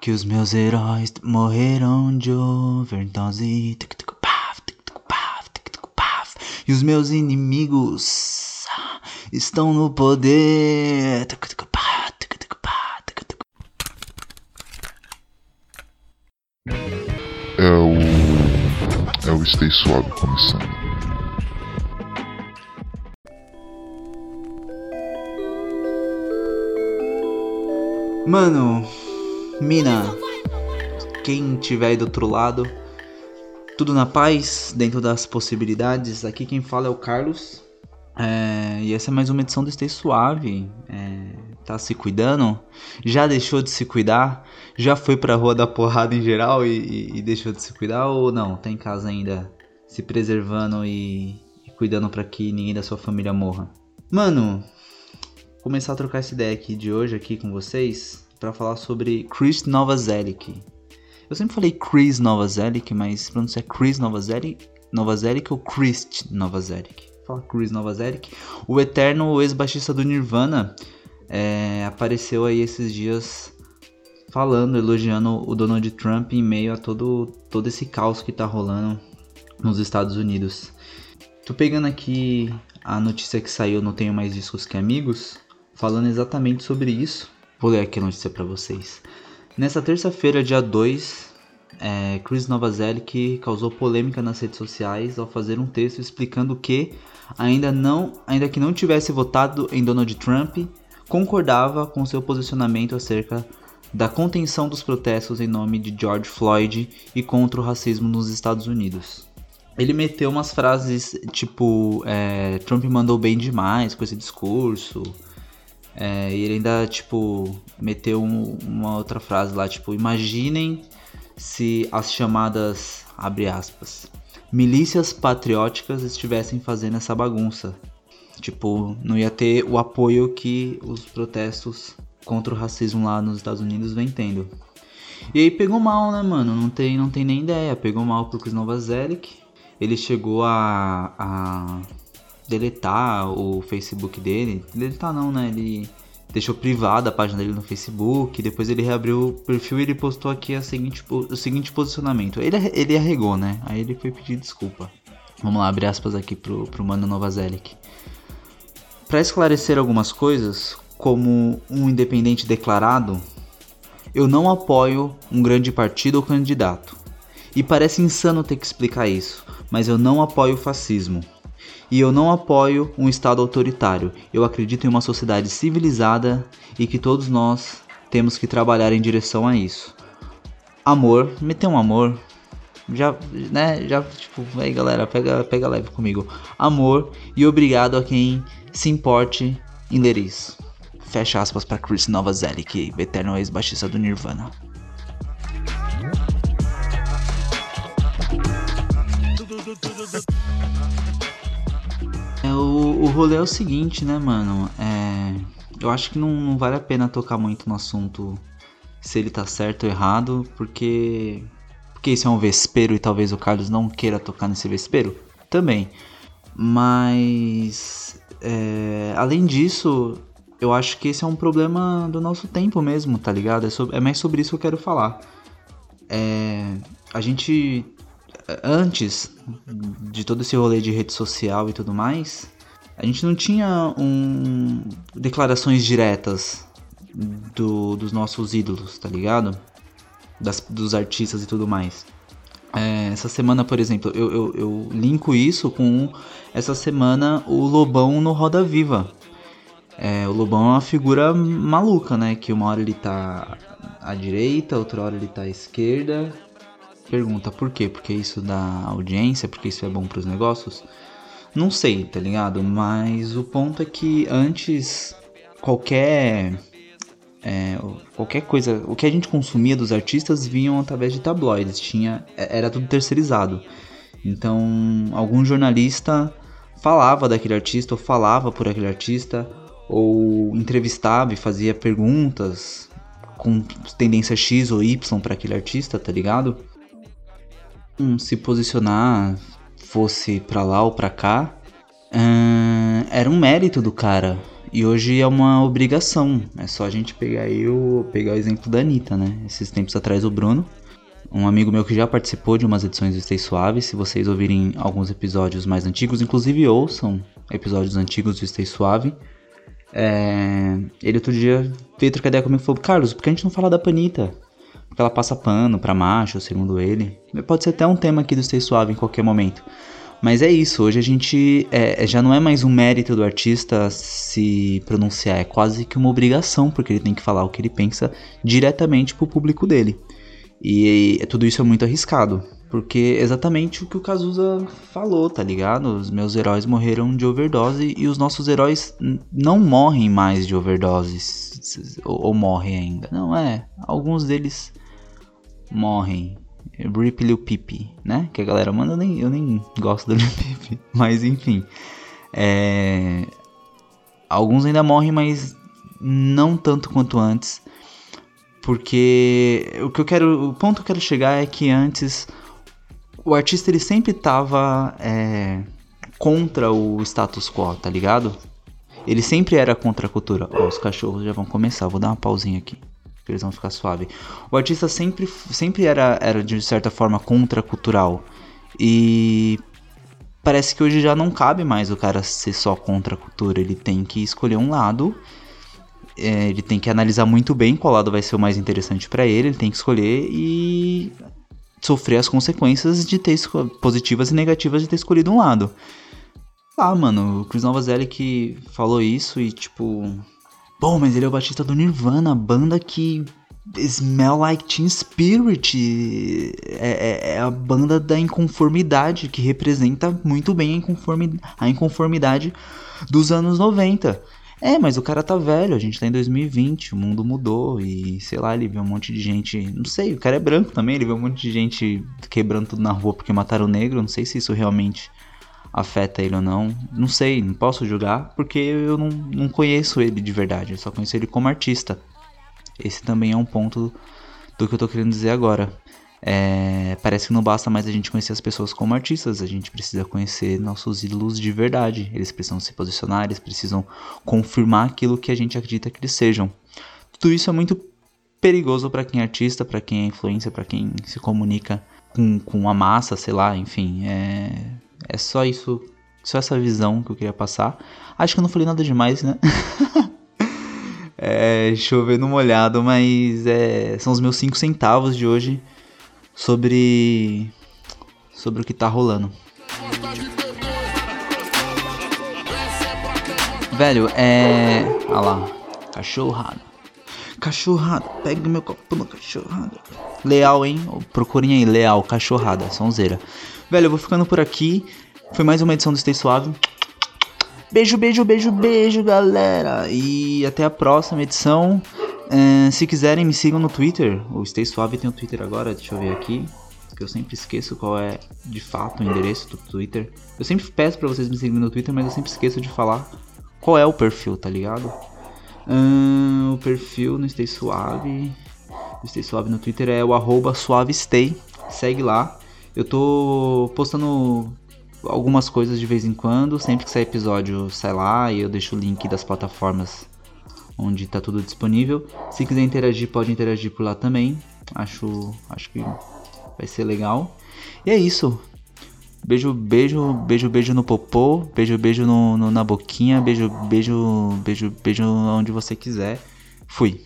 Que os meus heróis morreram de overdose. Tic, tic, paf, tic, tic, paf, tic, tic, paf. E os meus inimigos estão no poder. Tic, tic, paf, tic, tic, paf, tic, tic. É o. É o Stay Suave começando. Mano, mina, quem tiver aí do outro lado, tudo na paz, dentro das possibilidades. Aqui quem fala é o Carlos. É, e essa é mais uma edição do Stay Suave. É, tá se cuidando? Já deixou de se cuidar? Já foi pra rua da porrada em geral e, e, e deixou de se cuidar? Ou não? Tá em casa ainda se preservando e, e cuidando para que ninguém da sua família morra? Mano, começar a trocar essa ideia aqui de hoje aqui com vocês para falar sobre Chris Novoselic. Eu sempre falei Chris Novoselic, mas pronuncia Chris Novoselic, Novoselic ou Chris Novoselic. Fala Chris Novoselic. O eterno ex-baixista do Nirvana é, apareceu aí esses dias falando, elogiando o Donald Trump em meio a todo, todo esse caos que tá rolando nos Estados Unidos. Tô pegando aqui a notícia que saiu no Tenho Mais Discos Que Amigos, falando exatamente sobre isso. Vou ler aqui a notícia para vocês. Nessa terça-feira, dia 2, é, Chris Novoselic causou polêmica nas redes sociais ao fazer um texto explicando que, ainda, não, ainda que não tivesse votado em Donald Trump, concordava com seu posicionamento acerca da contenção dos protestos em nome de George Floyd e contra o racismo nos Estados Unidos. Ele meteu umas frases tipo: é, Trump mandou bem demais com esse discurso. É, e ele ainda, tipo, meteu um, uma outra frase lá, tipo, imaginem se as chamadas, abre aspas, milícias patrióticas estivessem fazendo essa bagunça. Tipo, não ia ter o apoio que os protestos contra o racismo lá nos Estados Unidos vem tendo. E aí pegou mal, né, mano? Não tem, não tem nem ideia. Pegou mal pro Chris Novoselic. Ele chegou a, a deletar o Facebook dele. Deletar não, né? Ele deixou privada a página dele no Facebook. Depois ele reabriu o perfil e ele postou aqui a seguinte, o seguinte posicionamento. Ele, ele arregou, né? Aí ele foi pedir desculpa. Vamos lá, abre aspas aqui pro, pro Mano Novazelic. Para esclarecer algumas coisas, como um independente declarado, eu não apoio um grande partido ou candidato. E parece insano ter que explicar isso, mas eu não apoio o fascismo. E eu não apoio um Estado autoritário. Eu acredito em uma sociedade civilizada e que todos nós temos que trabalhar em direção a isso. Amor, meter um amor. Já, né, já, tipo, aí galera, pega, pega leve comigo. Amor e obrigado a quem se importe em ler isso. Fecha aspas para Chris Novoselic, eterno ex-baixista do Nirvana. O, o rolê é o seguinte, né, mano? É, eu acho que não, não vale a pena tocar muito no assunto se ele tá certo ou errado, porque. Porque isso é um vespeiro e talvez o Carlos não queira tocar nesse vespeiro? Também. Mas. É, além disso, eu acho que esse é um problema do nosso tempo mesmo, tá ligado? É, sobre, é mais sobre isso que eu quero falar. É, a gente antes de todo esse rolê de rede social e tudo mais, a gente não tinha um, declarações diretas do, dos nossos ídolos, tá ligado? Das, dos artistas e tudo mais. É, essa semana, por exemplo, eu, eu, eu, linko isso com essa semana o Lobão no Roda Viva. É, o Lobão é uma figura maluca, né? Que uma hora ele tá à direita, outra hora ele tá à esquerda, pergunta por quê? Porque isso dá audiência, porque isso é bom para os negócios? Não sei, tá ligado? Mas o ponto é que antes qualquer é, qualquer coisa, o que a gente consumia dos artistas vinham através de tabloides, tinha é, era tudo terceirizado. Então, algum jornalista falava daquele artista ou falava por aquele artista ou entrevistava e fazia perguntas com tendência X ou Y para aquele artista, tá ligado? Se posicionar fosse para lá ou para cá, uh, era um mérito do cara. E hoje é uma obrigação. É só a gente pegar aí o, pegar o exemplo da Anitta, né? Esses tempos atrás o Bruno, um amigo meu que já participou de umas edições do Stay Suave. Se vocês ouvirem alguns episódios mais antigos, inclusive ouçam episódios antigos do Stay Suave. É... Ele outro dia veio trocar ideia comigo e falou: Carlos, por que a gente não fala da Panita? Porque ela passa pano pra macho, segundo ele. Pode ser até um tema aqui do Stay Suave em qualquer momento. Mas é isso, hoje a gente é, já não é mais um mérito do artista se pronunciar, é quase que uma obrigação, porque ele tem que falar o que ele pensa diretamente pro público dele. E, e tudo isso é muito arriscado, porque é exatamente o que o Cazuza falou, tá ligado? Os meus heróis morreram de overdose e os nossos heróis não morrem mais de overdose, ou, ou morrem ainda. Não é, alguns deles morrem Rip Lil Peep, né? Que a galera manda, eu nem, eu nem gosto do Lil Peep. Mas enfim. É... Alguns ainda morrem, mas não tanto quanto antes. Porque o que eu quero. O ponto que eu quero chegar é que antes o artista ele sempre tava é, contra o status quo, tá ligado? Ele sempre era contra a cultura. Ó, os cachorros já vão começar, vou dar uma pausinha aqui que eles vão ficar suave. O artista sempre, sempre era, era de certa forma contracultural. E parece que hoje já não cabe mais o cara ser só contra a cultura. Ele tem que escolher um lado. É, ele tem que analisar muito bem qual lado vai ser o mais interessante para ele. Ele tem que escolher e sofrer as consequências de ter positivas e negativas de ter escolhido um lado. Ah, mano, o Chris Novazelli que falou isso e tipo, Bom, mas ele é o batista do Nirvana, banda que Smell Like Teen Spirit é, é, é, a banda da inconformidade que representa muito bem a, inconformi a inconformidade dos anos 90. É, mas o cara tá velho, a gente tá em 2020, o mundo mudou e sei lá, ele vê um monte de gente. Não sei, o cara é branco também, ele vê um monte de gente quebrando tudo na rua porque mataram o negro. Não sei se isso realmente afeta ele ou não. Não sei, não posso julgar, porque eu não, não conheço ele de verdade, eu só conheço ele como artista. Esse também é um ponto do que eu tô querendo dizer agora. É, parece que não basta mais a gente conhecer as pessoas como artistas, a gente precisa conhecer nossos ídolos de verdade. Eles precisam se posicionar, eles precisam confirmar aquilo que a gente acredita que eles sejam. Tudo isso é muito perigoso para quem é artista, para quem é influência, para quem se comunica com, com a massa, sei lá, enfim. É, é só isso, só essa visão que eu queria passar. Acho que eu não falei nada demais, né? é, chovendo molhado, mas é, são os meus 5 centavos de hoje sobre sobre o que tá rolando. Velho, é. Olha lá. Cachorrada. Cachorrada. Pega meu copo no cachorrada. Leal, hein? Procurem aí, leal, cachorrada, sonzeira. Velho, eu vou ficando por aqui. Foi mais uma edição do Stay Suave. Beijo, beijo, beijo, beijo, galera. E até a próxima edição. É, se quiserem, me sigam no Twitter. O Stay Suave tem o um Twitter agora, deixa eu ver aqui. Que eu sempre esqueço qual é de fato o endereço do Twitter. Eu sempre peço para vocês me seguirem no Twitter, mas eu sempre esqueço de falar qual é o perfil, tá ligado? o perfil no Stay Suave. O Stay Suave no Twitter é o arroba suavestay. Segue lá. Eu tô postando algumas coisas de vez em quando. Sempre que sair episódio, sai lá e eu deixo o link das plataformas onde tá tudo disponível. Se quiser interagir, pode interagir por lá também. Acho, acho que vai ser legal. E é isso. Beijo, beijo, beijo, beijo no popô, beijo, beijo no, no, na boquinha, beijo, beijo, beijo, beijo onde você quiser. Fui.